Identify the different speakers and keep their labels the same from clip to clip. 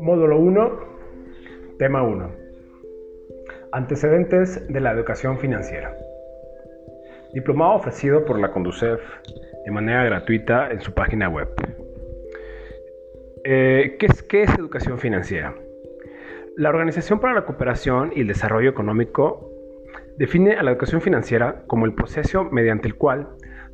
Speaker 1: Módulo 1, tema 1. Antecedentes de la educación financiera. Diplomado ofrecido por la Conducef de manera gratuita en su página web. Eh, ¿qué, es, ¿Qué es educación financiera? La Organización para la Cooperación y el Desarrollo Económico define a la educación financiera como el proceso mediante el cual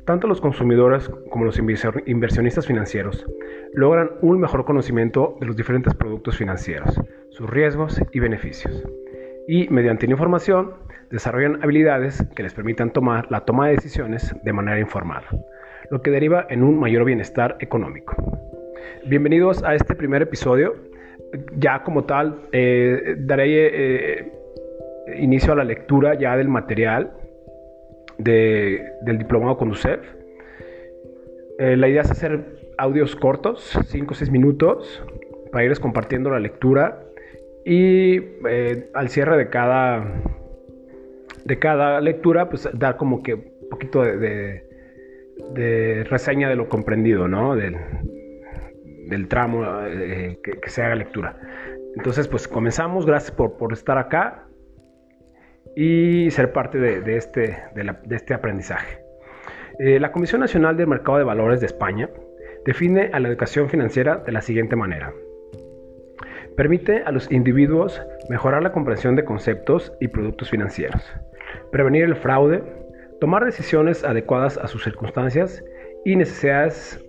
Speaker 1: tanto los consumidores como los inversionistas financieros logran un mejor conocimiento de los diferentes productos financieros, sus riesgos y beneficios. Y mediante la información desarrollan habilidades que les permitan tomar la toma de decisiones de manera informada, lo que deriva en un mayor bienestar económico. Bienvenidos a este primer episodio. Ya como tal, eh, daré eh, inicio a la lectura ya del material del diplomado con UCEF. Eh, la idea es hacer audios cortos, 5 o 6 minutos, para irles compartiendo la lectura y eh, al cierre de cada, de cada lectura, pues dar como que un poquito de, reseña de lo comprendido, ¿no? Del, tramo eh, que, se haga lectura. Entonces, pues comenzamos. Gracias por, por estar acá y ser parte de, este, de, este, aprendizaje. Eh, la Comisión Nacional del Mercado de Valores de España define a la educación financiera de la siguiente manera. Permite a los individuos mejorar la comprensión de conceptos y productos financieros, prevenir el fraude, tomar decisiones adecuadas a sus circunstancias y necesidades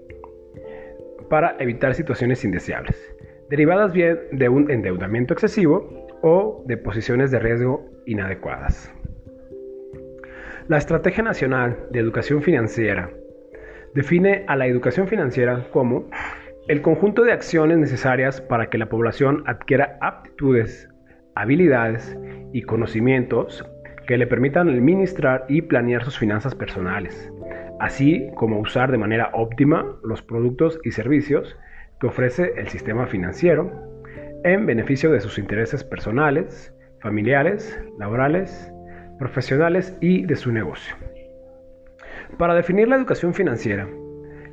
Speaker 1: para evitar situaciones indeseables, derivadas bien de un endeudamiento excesivo o de posiciones de riesgo inadecuadas. La Estrategia Nacional de Educación Financiera define a la educación financiera como el conjunto de acciones necesarias para que la población adquiera aptitudes, habilidades y conocimientos que le permitan administrar y planear sus finanzas personales, así como usar de manera óptima los productos y servicios que ofrece el sistema financiero en beneficio de sus intereses personales, familiares, laborales, profesionales y de su negocio. Para definir la educación financiera,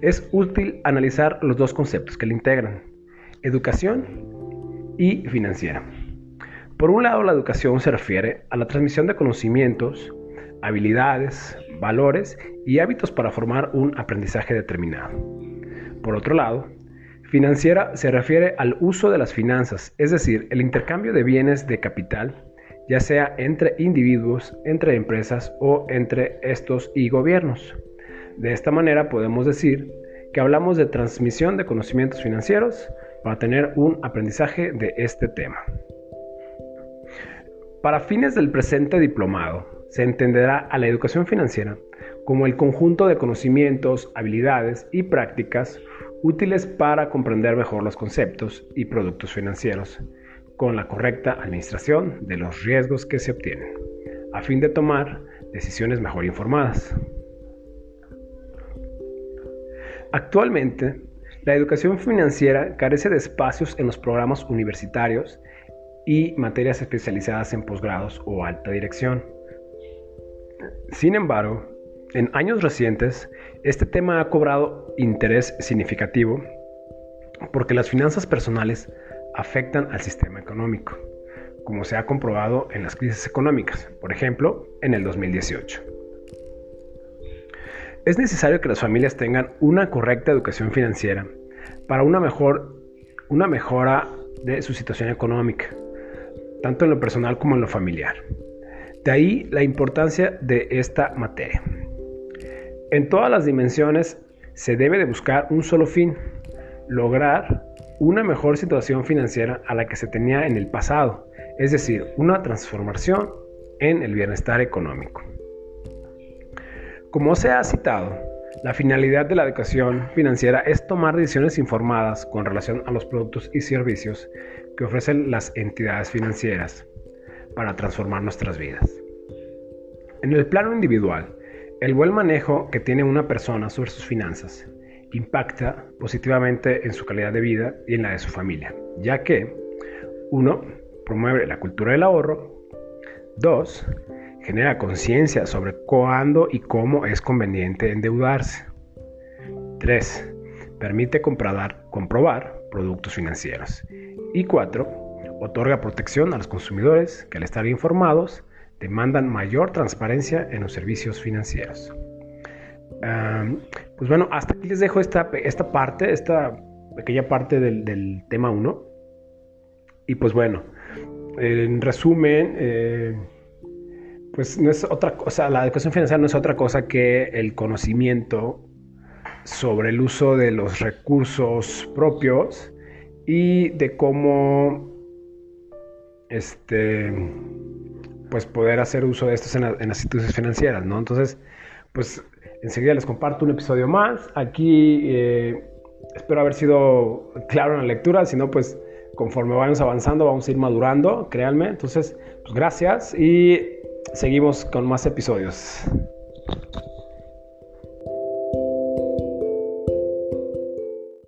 Speaker 1: es útil analizar los dos conceptos que la integran, educación y financiera. Por un lado, la educación se refiere a la transmisión de conocimientos, habilidades, valores y hábitos para formar un aprendizaje determinado. Por otro lado, Financiera se refiere al uso de las finanzas, es decir, el intercambio de bienes de capital, ya sea entre individuos, entre empresas o entre estos y gobiernos. De esta manera podemos decir que hablamos de transmisión de conocimientos financieros para tener un aprendizaje de este tema. Para fines del presente diplomado, se entenderá a la educación financiera como el conjunto de conocimientos, habilidades y prácticas útiles para comprender mejor los conceptos y productos financieros, con la correcta administración de los riesgos que se obtienen, a fin de tomar decisiones mejor informadas. Actualmente, la educación financiera carece de espacios en los programas universitarios y materias especializadas en posgrados o alta dirección. Sin embargo, en años recientes, este tema ha cobrado interés significativo porque las finanzas personales afectan al sistema económico, como se ha comprobado en las crisis económicas, por ejemplo, en el 2018. Es necesario que las familias tengan una correcta educación financiera para una, mejor, una mejora de su situación económica, tanto en lo personal como en lo familiar. De ahí la importancia de esta materia. En todas las dimensiones se debe de buscar un solo fin, lograr una mejor situación financiera a la que se tenía en el pasado, es decir, una transformación en el bienestar económico. Como se ha citado, la finalidad de la educación financiera es tomar decisiones informadas con relación a los productos y servicios que ofrecen las entidades financieras para transformar nuestras vidas. En el plano individual, el buen manejo que tiene una persona sobre sus finanzas impacta positivamente en su calidad de vida y en la de su familia, ya que 1. promueve la cultura del ahorro, 2. genera conciencia sobre cuándo y cómo es conveniente endeudarse, 3. Permite comprobar, comprobar productos financieros. Y 4. Otorga protección a los consumidores que al estar informados demandan mayor transparencia en los servicios financieros. pues bueno, hasta aquí les dejo esta, esta parte, esta pequeña parte del, tema 1. Y pues bueno, en resumen, eh, pues no es otra cosa, la educación financiera no es otra cosa que el conocimiento sobre el uso de los recursos propios y de cómo este pues poder hacer uso de estos en, las instituciones financieras, ¿no? Entonces, pues enseguida les comparto un episodio más. Aquí eh, espero haber sido claro en la lectura, si no, pues conforme vayamos avanzando vamos a ir madurando, créanme. Entonces, pues gracias y seguimos con más episodios.